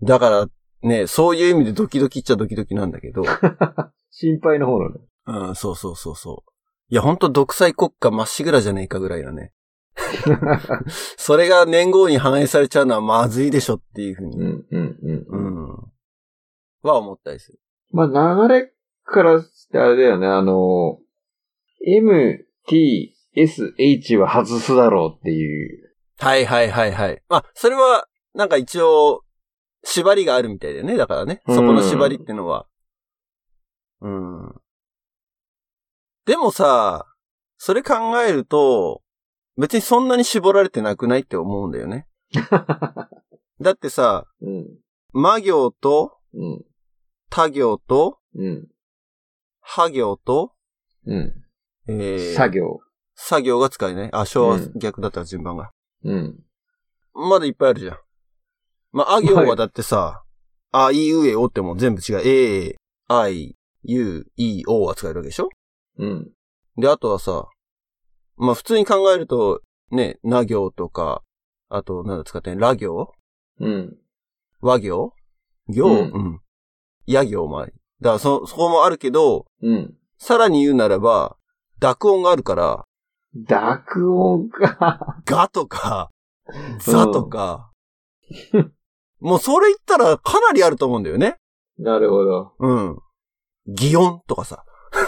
だから、ね、そういう意味でドキドキっちゃドキドキなんだけど。<laughs> 心配の方なの。うん、そうそうそうそう。いや、本当独裁国家まっしぐらじゃねえかぐらいだね。<laughs> それが年号に反映されちゃうのはまずいでしょっていうふうに、うん、うん、うん。ううん。ん。は思ったりする。まあ、流れからしてあれだよね、あの、M, T, S, H は外すだろうっていう。はいはいはいはい。まあ、それは、なんか一応、縛りがあるみたいだよね。だからね。そこの縛りってのは。うん。でもさ、それ考えると、別にそんなに絞られてなくないって思うんだよね。<laughs> だってさ、うん、魔行と、うん、他行と、うん、破行と、うん。えー、作業。作業が使えない。あ、昭和うん逆だったら順番が。うん。まだいっぱいあるじゃん。まあ、あ行はだってさ、あ、い、う、え、おっても全部違う。え、I, U, E, O は使えるわけでしょ？うん。で、あとはさ、まあ、普通に考えると、ね、な行とか、あと、なんだ使ってんら行？うん。和行？行、ううんん、や行もあり。だから、そ、そこもあるけど、うん。さらに言うならば、濁音があるから、濁音か。がとか、ざとか、もうそれ言ったらかなりあると思うんだよね。なるほど。うん。擬音とかさ。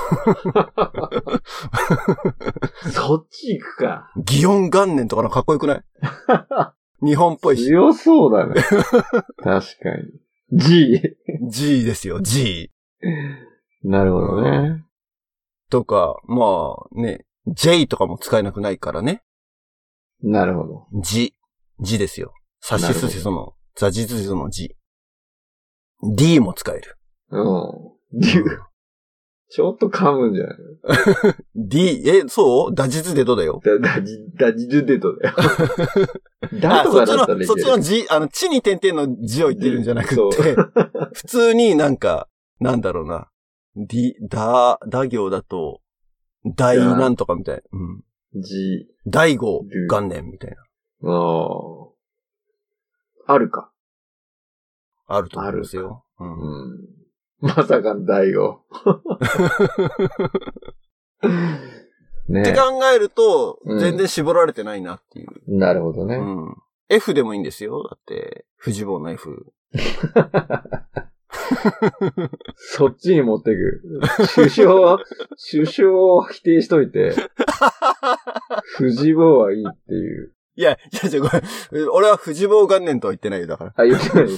<laughs> そっち行くか。擬音元年とかのかっこよくない？<laughs> 日本っぽいし。強そうだね。<laughs> 確かに。G。G ですよ、G。なるほどね。とか、まあね、J とかも使えなくないからね。なるほど。字。字ですよ。差しなるほどすせその、座実その字。D も使える。うん。ちょっと噛むんじゃない？<laughs> D、え、そう？打実でどうだよ。だ、だじ、だじるデートだよ。<laughs> だあ、とそっちの、かだったらいいけどそっちの字、あの、地に点々の字を言ってるんじゃなくそうて、<laughs> 普通になんか、なんだろうな。D、だ、だ行だと、大なんとかみたいな。うん。G。大号元年みたいな。ああ。あるか。あると思うんですよ。う。うんん。まさかの大悟。ね <laughs> って考えると、うん全然絞られてないなっていう。なるほどね。うん。F でもいいんですよ。だって、富士坊の F。<laughs> そっちに持ってく。首相は、<laughs> 首相を否定しといて、藤坊はいいっていう。いや、いや、じゃごめん。俺は富士坊元年とは言ってないよ、だから。あ、言ってない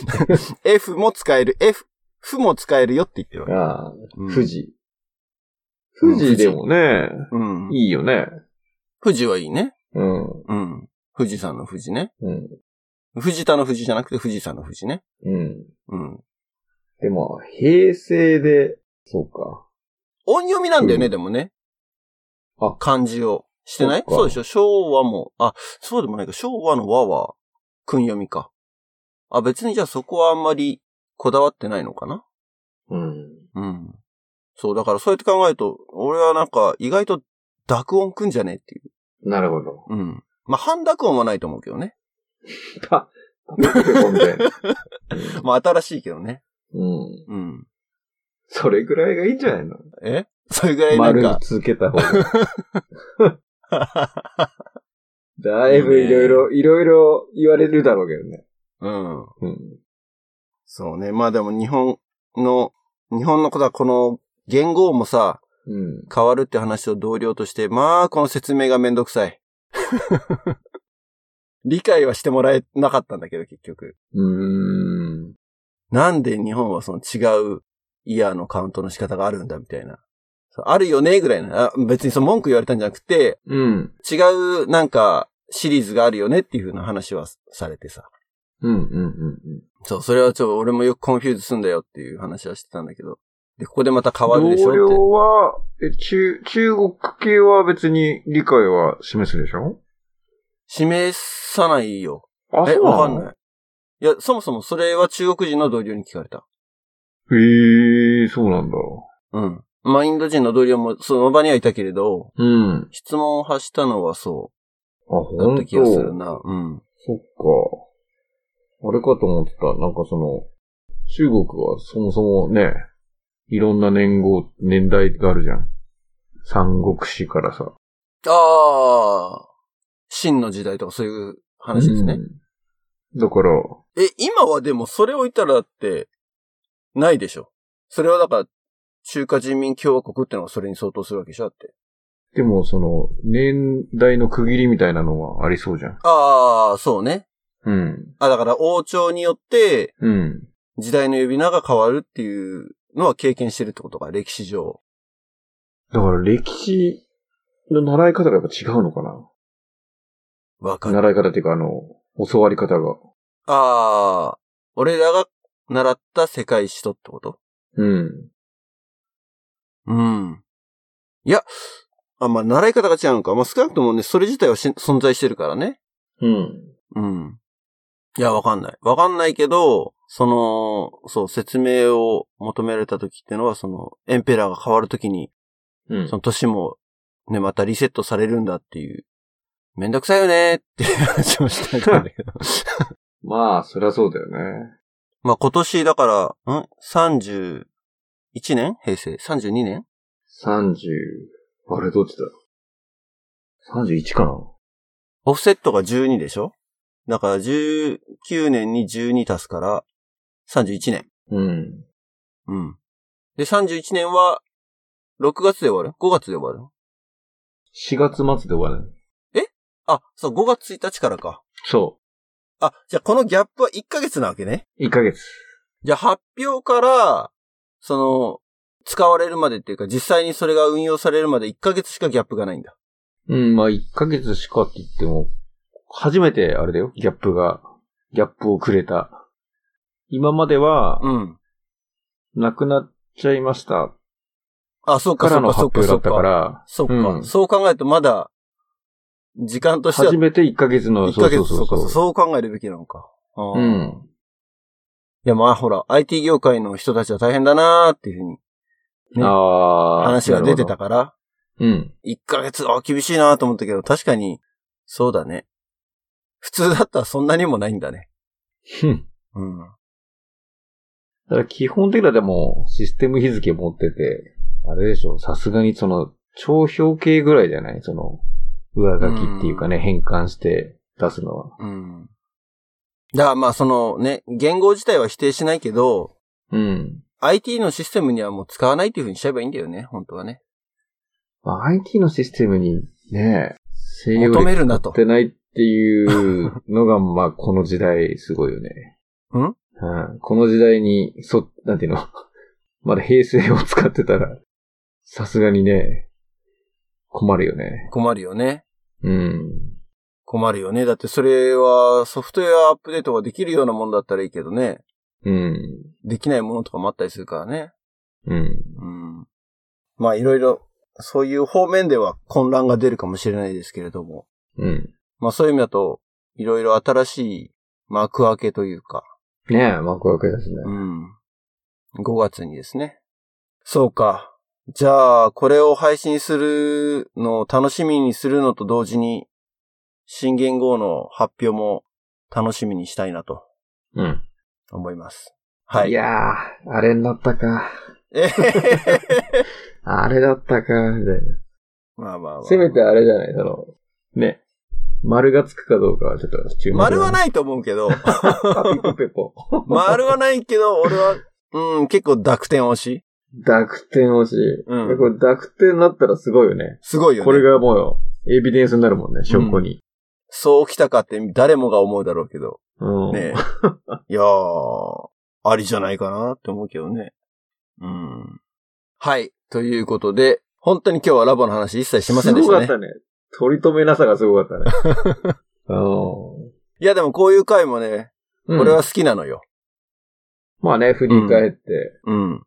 F も使える、F、F も使えるよって言ってるわけ。ああ、うん富士。富士でもね、うん。いいよね。富士はいいね。うん。うん。富士山の富士ね。うん。藤田の富士じゃなくて富士山の富士ね。うん。うん。でも、平成で、そうか。音読みなんだよね、うんでもね。あ漢字を。してない？そうでしょ昭和も。あ、そうでもないか。昭和の和は、訓読みか。あ、別にじゃあそこはあんまりこだわってないのかな？うん。うん。そう、だからそうやって考えると、俺はなんか意外と濁音くんじゃねえっていう。なるほど。うん。まあ、半濁音はないと思うけどね。パ、パペコペコみたいな。<laughs> まあ、新しいけどね。うん。うん。それぐらいがいいんじゃないの？え？それぐらいなん丸にか。続けた方が。<laughs> だいぶいろいろ、いろいろ言われるだろうけどね。うん。うん。そうね。まあでも日本の、日本のことはこの言語もさ、うん。変わるって話を同僚として、まあ、この説明がめんどくさい。<laughs> 理解はしてもらえなかったんだけど、結局。うーん。なんで日本はその違うイヤーのカウントの仕方があるんだみたいな。あるよねぐらいな。あ別にその文句言われたんじゃなくて、うん。違うなんかシリーズがあるよねっていう風な話はされてさ。うん、うん、うん。そう、それはちょっと俺もよく confuse すんだよっていう話はしてたんだけど。で、ここでまた変わるでしょ？同。僚は、え、中、中国系は別に理解は示すでしょ？示さないよ。あえ、わかんい。ない。いや、そもそもそれは中国人の同僚に聞かれた。へえ、そうなんだ。うん。まあ、インド人の同僚もその場にはいたけれど、うん。質問を発したのはそあ、うだほんとった気がするな。うん。そっか。あれかと思ってた。なんかその、中国はそもそもね、いろんな年号、年代があるじゃん。三国志からさ。ああ、秦の時代とかそういう話ですね。うんだから、え、今はでもそれを言ったらだって、ないでしょ。それはだから、中華人民共和国ってのはそれに相当するわけでしょだって。でもその、年代の区切りみたいなのはありそうじゃん。ああ、そうね。うん。あ、だから王朝によってうん。時代の呼び名が変わるっていうのは経験してるってことか、歴史上。だから歴史の習い方がやっぱ違うのかな？わかる。習い方っていうかあの、教わり方が。ああ、俺らが習った世界史とってこと？うん。うん。いや、あ、まあ、習い方が違うのか。まあ、少なくともね、それ自体はし存在してるからね。うん。うん。いや、わかんない。わかんないけど、その、そう、説明を求められた時っていうのは、その、エンペラーが変わる時に、うんその年も、ね、またリセットされるんだっていう、めんどくさいよねっていう話をしたんだけど。<laughs> まあ、そりゃそうだよね。まあ、今年だから、ん ?31 年平成 ?32 年30、あれどっちだ ?31 かなオフセットが12でしょ？だから19年に12足すから31年。うん。うん。で、31年は6月で終わる ?5 月で終わる4月末で終わる。あ、そう、5月1日からか。そあ、じゃあこのギャップは1ヶ月なわけね。う。1ヶ月。じゃあ発表から、その、使われるまでっていうか、実際にそれが運用されるまで1ヶ月しかギャップがないんだ。うん、まあ1ヶ月しかって言っても、初めてあれだよ、ギャップが、ギャップをくれた。今までは、うん。なくなっちゃいました。あ、そうか、そうか、そだったか。ら、そうんそう考えるとまだ、時間としては初めて1ヶ月の、1ヶ月、そうか、そうそう考えるべきなのか。うん。いや、まあほら、IT 業界の人たちは大変だなーっていうふうにねああ。話が出てたから。うん。1ヶ月、あ、厳しいなと思ったけど、確かに、そうだね。普通だったらそんなにもないんだね。ふんうん。だから基本的にはでも、システム日付持ってて、あれでしょ、さすがにその、帳票系ぐらいじゃない？その、上書きっていうかね、変換して出すのは。うん。だからまあそのね、言語自体は否定しないけど、うん。IT のシステムにはもう使わないっていう風にしちゃえばいいんだよね、本当はね。まあ、IT のシステムにね、求めるなとってないっていうのが、まあ、この時代すごいよね。<laughs> ん？うん。この時代に、そ、なんていうの、<laughs> まだ平成を使ってたら、さすがにね、困るよね。困るよね。うん。困るよね。だってそれはソフトウェアアップデートができるようなもんだったらいいけどね。うん。できないものとかもあったりするからね。うん。うん。まあいろいろ、そういう方面では混乱が出るかもしれないですけれども。うん。まあそういう意味だと、いろいろ新しい幕開けというか、ねえ、幕開けですね。うん。5月にですね。そうか。じゃあ、これを配信するのを楽しみにするのと同時に、新元号の発表も楽しみにしたいなとうん。思います。はい。いやー、あれになったか。え <laughs> あれだったか、みたいな。まあまあまあ。せめてあれじゃない、その、ね。丸がつくかどうかはちょっと注目。い。丸はないと思うけど、パピプペポ。<laughs> 丸はないけど、俺は、うん、結構濁点推し。濁点欲しい。うんこれ濁点になったらすごいよね。すごいよね。これがもう、エビデンスになるもんね、証拠に。そう来たかって誰もが思うだろうけど。うん。ねえ。<laughs> いやー、ありじゃないかなって思うけどね。うん。はい。ということで、本当に今日はラボの話一切しませんでしたね。すごかったね。取り留めなさがすごかったね。う <laughs> いやでもこういう回もね、ん。俺は好きなのよ。まあね、振り返って。うん。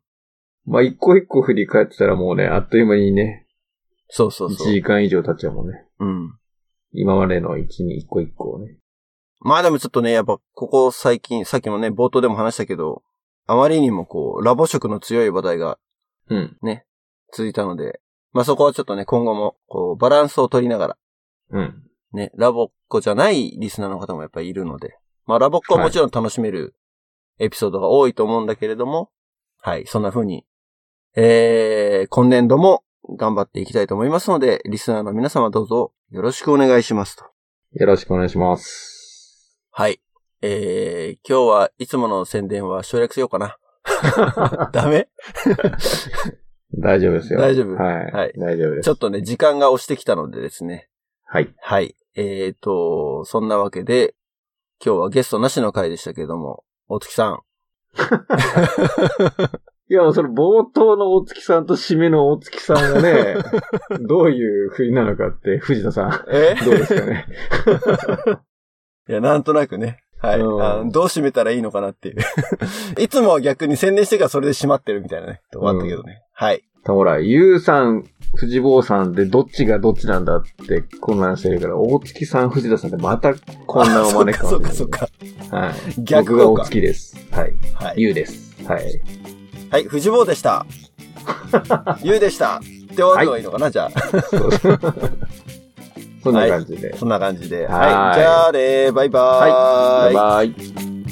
まあ一個一個振り返ってたらもうね、あっという間にね、1そうそうそう。時間以上経っちゃうもんね。うん。今までの1に一個一個をね。まあでもちょっとね、やっぱここ最近、さっきもね、冒頭でも話したけど、あまりにもこう、ラボ色の強い話題がうん。続いたので、まあそこはちょっとね、今後も、こう、バランスを取りながら、うん。ね、ラボっ子じゃないリスナーの方もやっぱりいるので、まあラボっ子はもちろん楽しめるエピソードが多いと思うんだけれども、はい、そんな風に、えー、今年度も頑張っていきたいと思いますので、リスナーの皆様どうぞよろしくお願いしますと。よろしくお願いします。はい。えー、今日はいつもの宣伝は省略しようかな。<laughs> ダメ？<laughs> 大丈夫ですよ。大丈夫はい。はい大丈夫です。ちょっとね、時間が押してきたのでですね。はい。はい。えーと、そんなわけで、今日はゲストなしの回でしたけれども、大月さん。<laughs> いや、もうその冒頭の大月さんと締めの大月さんがね、<laughs> どういう風なのかって、藤田さん、え？どうですかね？<laughs> いや、なんとなくね。はい。うんどう締めたらいいのかなっていう。いつもは逆に宣伝してからそれで締まってるみたいなね。とこあったけどね。はい。ほら、ゆうさん、藤坊さんでどっちがどっちなんだって混乱してるから、大月さん、藤田さんでまた混乱を招くかそもしれっかそっか。はい。逆が大月です。はい。はい。ゆうです。はい。はい、藤坊でした。<laughs> ゆうでした。って終わるのがいいのかな、じゃあ。そう <laughs> そんな感じで。そんな感じで。はいはい。じゃあねバイバーイ。はい。バイバイ。